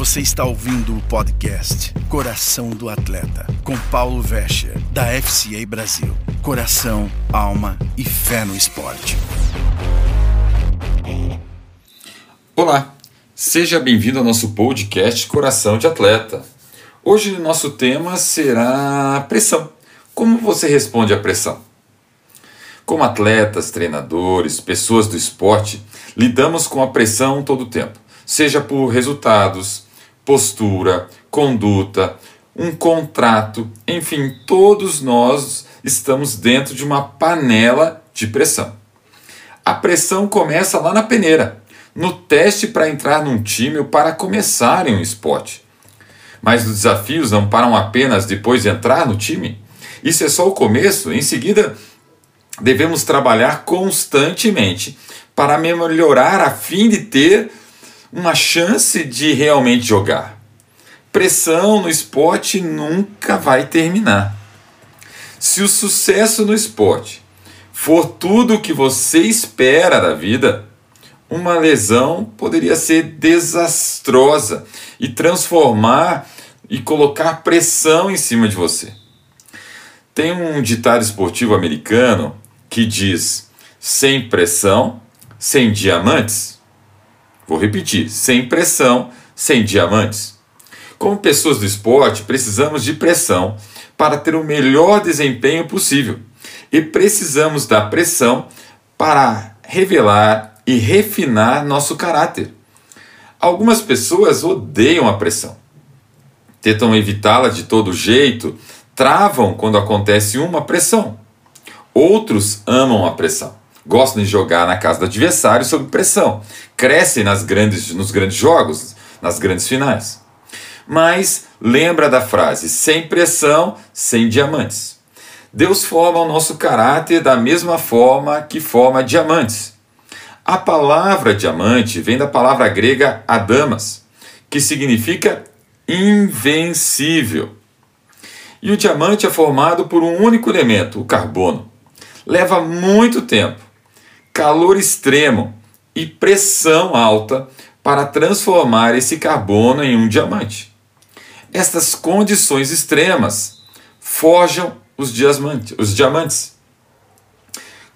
Você está ouvindo o podcast Coração do Atleta, com Paulo Vescher, da FCA Brasil. Coração, alma e fé no esporte. Olá, seja bem-vindo ao nosso podcast Coração de Atleta. Hoje o nosso tema será pressão. Como você responde à pressão? Como atletas, treinadores, pessoas do esporte, lidamos com a pressão todo o tempo, seja por resultados, postura, conduta, um contrato, enfim, todos nós estamos dentro de uma panela de pressão. A pressão começa lá na peneira, no teste para entrar num time ou para começar em um esporte. Mas os desafios não param apenas depois de entrar no time. Isso é só o começo, em seguida devemos trabalhar constantemente para melhorar a fim de ter uma chance de realmente jogar. Pressão no esporte nunca vai terminar. Se o sucesso no esporte for tudo o que você espera da vida, uma lesão poderia ser desastrosa e transformar e colocar pressão em cima de você. Tem um ditado esportivo americano que diz: sem pressão, sem diamantes. Vou repetir: sem pressão, sem diamantes. Como pessoas do esporte, precisamos de pressão para ter o melhor desempenho possível. E precisamos da pressão para revelar e refinar nosso caráter. Algumas pessoas odeiam a pressão. Tentam evitá-la de todo jeito, travam quando acontece uma pressão. Outros amam a pressão. Gostam de jogar na casa do adversário sob pressão. Crescem nas grandes, nos grandes jogos, nas grandes finais. Mas lembra da frase: sem pressão, sem diamantes. Deus forma o nosso caráter da mesma forma que forma diamantes. A palavra diamante vem da palavra grega adamas, que significa invencível. E o diamante é formado por um único elemento, o carbono leva muito tempo, calor extremo e pressão alta para transformar esse carbono em um diamante. Estas condições extremas forjam os, os diamantes.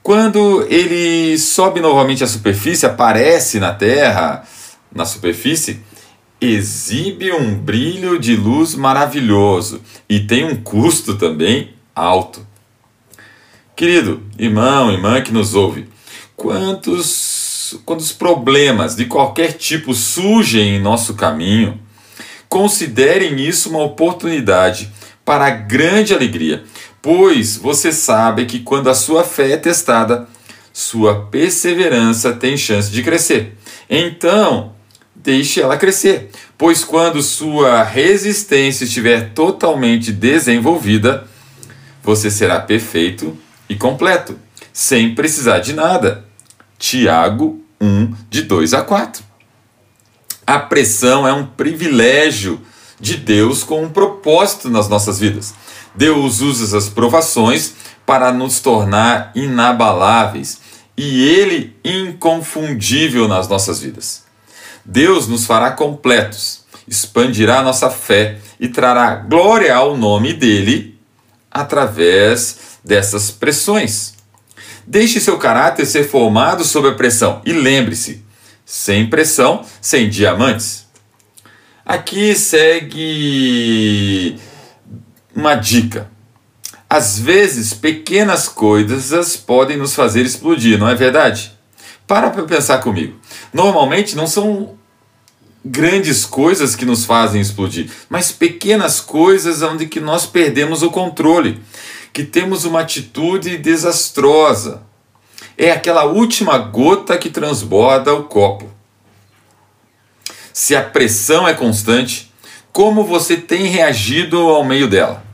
Quando ele sobe novamente à superfície, aparece na Terra, na superfície, exibe um brilho de luz maravilhoso e tem um custo também alto. Querido irmão, irmã que nos ouve, quantos, quantos problemas de qualquer tipo surgem em nosso caminho, considerem isso uma oportunidade para grande alegria, pois você sabe que quando a sua fé é testada, sua perseverança tem chance de crescer. Então, deixe ela crescer, pois quando sua resistência estiver totalmente desenvolvida, você será perfeito e completo, sem precisar de nada. Tiago 1, de 2 a 4. A pressão é um privilégio de Deus com um propósito nas nossas vidas. Deus usa as provações para nos tornar inabaláveis e Ele inconfundível nas nossas vidas. Deus nos fará completos, expandirá nossa fé e trará glória ao nome dele através dessas pressões. Deixe seu caráter ser formado sob a pressão e lembre-se: sem pressão, sem diamantes. Aqui segue uma dica. Às vezes, pequenas coisas podem nos fazer explodir, não é verdade? Para para pensar comigo. Normalmente não são grandes coisas que nos fazem explodir, mas pequenas coisas onde que nós perdemos o controle que temos uma atitude desastrosa. É aquela última gota que transborda o copo. Se a pressão é constante, como você tem reagido ao meio dela?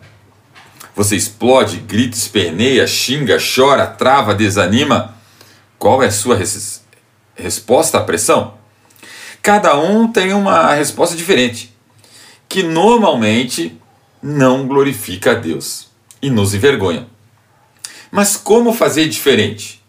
Você explode, grita, esperneia, xinga, chora, trava, desanima? Qual é a sua res resposta à pressão? Cada um tem uma resposta diferente, que normalmente não glorifica a Deus e nos envergonha. Mas como fazer diferente?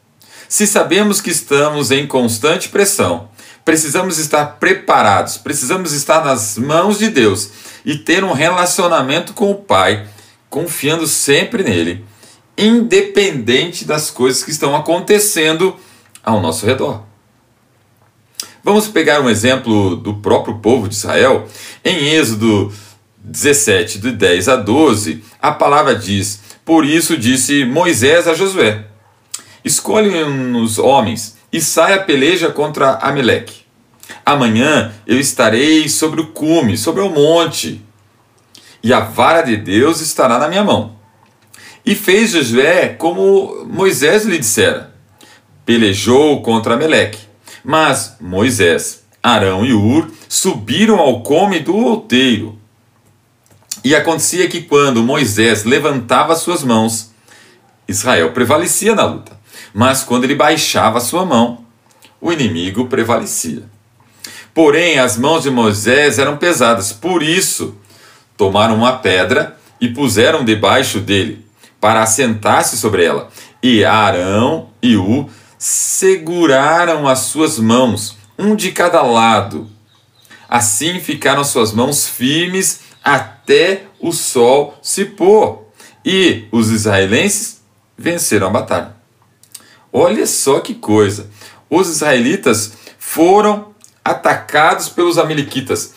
Se sabemos que estamos em constante pressão, Precisamos estar preparados, precisamos estar nas mãos de Deus e ter um relacionamento com o Pai, confiando sempre nele, independente das coisas que estão acontecendo ao nosso redor. Vamos pegar um exemplo do próprio povo de Israel. Em Êxodo 17, de 10 a 12, a palavra diz: Por isso disse Moisés a Josué: Escolhe-nos homens e saia a peleja contra Ameleque. Amanhã eu estarei sobre o cume, sobre o monte, e a vara de Deus estará na minha mão. E fez Josué como Moisés lhe dissera. Pelejou contra Ameleque mas Moisés, Arão e Ur subiram ao come do outeiro. E acontecia que quando Moisés levantava suas mãos, Israel prevalecia na luta. Mas quando ele baixava sua mão, o inimigo prevalecia. Porém, as mãos de Moisés eram pesadas, por isso tomaram uma pedra e puseram debaixo dele, para assentar-se sobre ela. E Arão e U seguraram as suas mãos, um de cada lado. Assim ficaram suas mãos firmes até o sol se pôr. E os israelenses venceram a batalha. Olha só que coisa! Os israelitas foram atacados pelos amalequitas.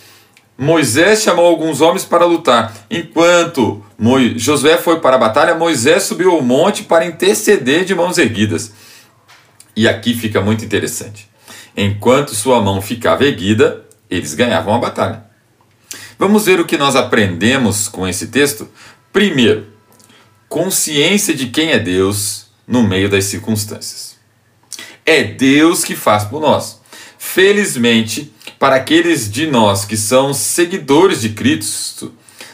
Moisés chamou alguns homens para lutar. Enquanto Josué foi para a batalha, Moisés subiu ao monte para interceder de mãos erguidas. E aqui fica muito interessante. Enquanto sua mão ficava erguida, eles ganhavam a batalha. Vamos ver o que nós aprendemos com esse texto? Primeiro, consciência de quem é Deus no meio das circunstâncias. É Deus que faz por nós. Felizmente, para aqueles de nós que são seguidores de Cristo,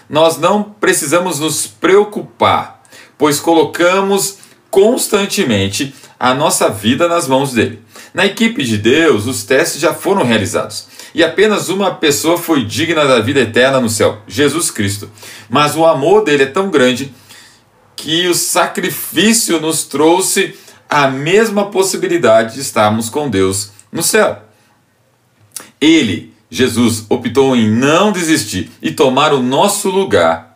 nós não precisamos nos preocupar, pois colocamos constantemente a nossa vida nas mãos dele. Na equipe de Deus, os testes já foram realizados. E apenas uma pessoa foi digna da vida eterna no céu: Jesus Cristo. Mas o amor dele é tão grande que o sacrifício nos trouxe a mesma possibilidade de estarmos com Deus no céu. Ele, Jesus, optou em não desistir e tomar o nosso lugar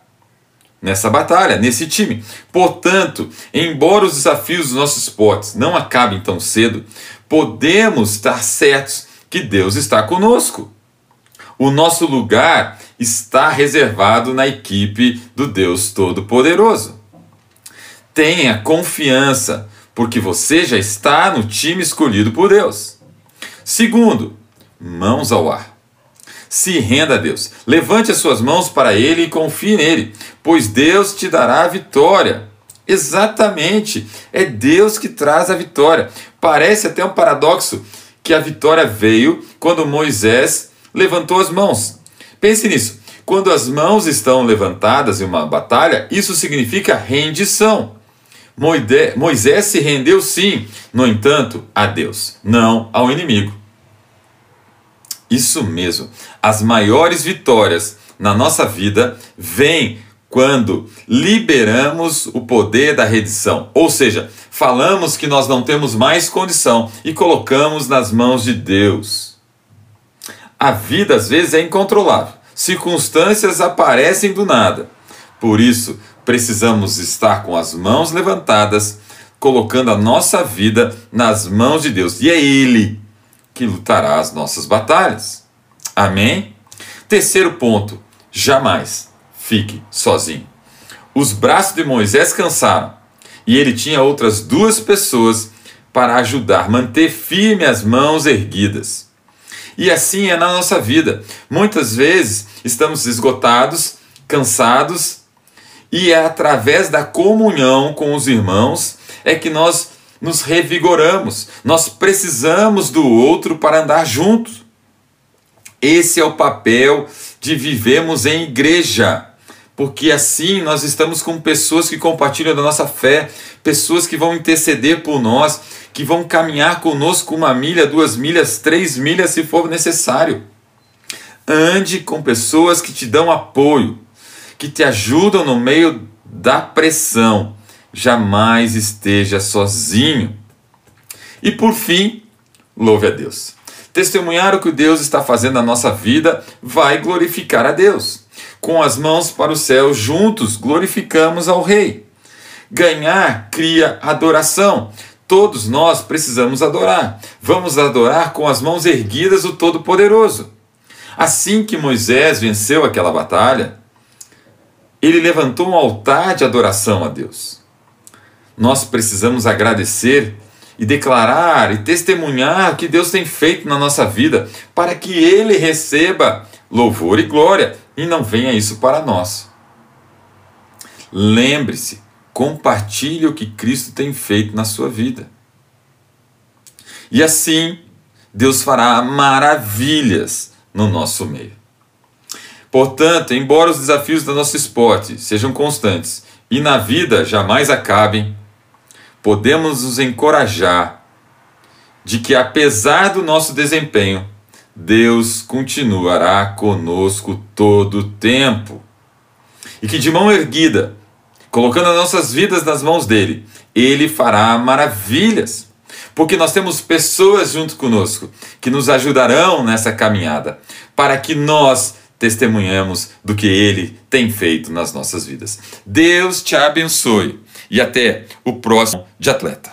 nessa batalha, nesse time. Portanto, embora os desafios dos nossos esportes não acabem tão cedo, podemos estar certos que Deus está conosco. O nosso lugar está reservado na equipe do Deus Todo-Poderoso. Tenha confiança, porque você já está no time escolhido por Deus. Segundo, mãos ao ar. Se renda a Deus. Levante as suas mãos para Ele e confie nele, pois Deus te dará a vitória. Exatamente, é Deus que traz a vitória. Parece até um paradoxo que a vitória veio quando Moisés levantou as mãos. Pense nisso. Quando as mãos estão levantadas em uma batalha, isso significa rendição. Moisés se rendeu sim, no entanto, a Deus, não ao inimigo. Isso mesmo. As maiores vitórias na nossa vida vêm quando liberamos o poder da redição, ou seja, falamos que nós não temos mais condição e colocamos nas mãos de Deus. A vida às vezes é incontrolável, circunstâncias aparecem do nada. Por isso, precisamos estar com as mãos levantadas, colocando a nossa vida nas mãos de Deus, e é Ele que lutará as nossas batalhas. Amém? Terceiro ponto: jamais fique sozinho. Os braços de Moisés cansaram e ele tinha outras duas pessoas para ajudar, manter firme as mãos erguidas. E assim é na nossa vida. Muitas vezes estamos esgotados, cansados, e é através da comunhão com os irmãos é que nós nos revigoramos. Nós precisamos do outro para andar juntos. Esse é o papel de vivemos em igreja. Porque assim nós estamos com pessoas que compartilham da nossa fé, pessoas que vão interceder por nós, que vão caminhar conosco uma milha, duas milhas, três milhas se for necessário. Ande com pessoas que te dão apoio, que te ajudam no meio da pressão jamais esteja sozinho. E por fim, louve a Deus. Testemunhar o que Deus está fazendo na nossa vida vai glorificar a Deus. Com as mãos para o céu juntos, glorificamos ao Rei. Ganhar cria adoração. Todos nós precisamos adorar. Vamos adorar com as mãos erguidas o Todo-Poderoso. Assim que Moisés venceu aquela batalha, ele levantou um altar de adoração a Deus. Nós precisamos agradecer e declarar e testemunhar o que Deus tem feito na nossa vida, para que Ele receba louvor e glória e não venha isso para nós. Lembre-se, compartilhe o que Cristo tem feito na sua vida. E assim, Deus fará maravilhas no nosso meio. Portanto, embora os desafios do nosso esporte sejam constantes e na vida jamais acabem, podemos nos encorajar de que, apesar do nosso desempenho, Deus continuará conosco todo o tempo. E que, de mão erguida, colocando as nossas vidas nas mãos dele, ele fará maravilhas. Porque nós temos pessoas junto conosco que nos ajudarão nessa caminhada, para que nós testemunhemos do que ele tem feito nas nossas vidas. Deus te abençoe e até o próximo de atleta.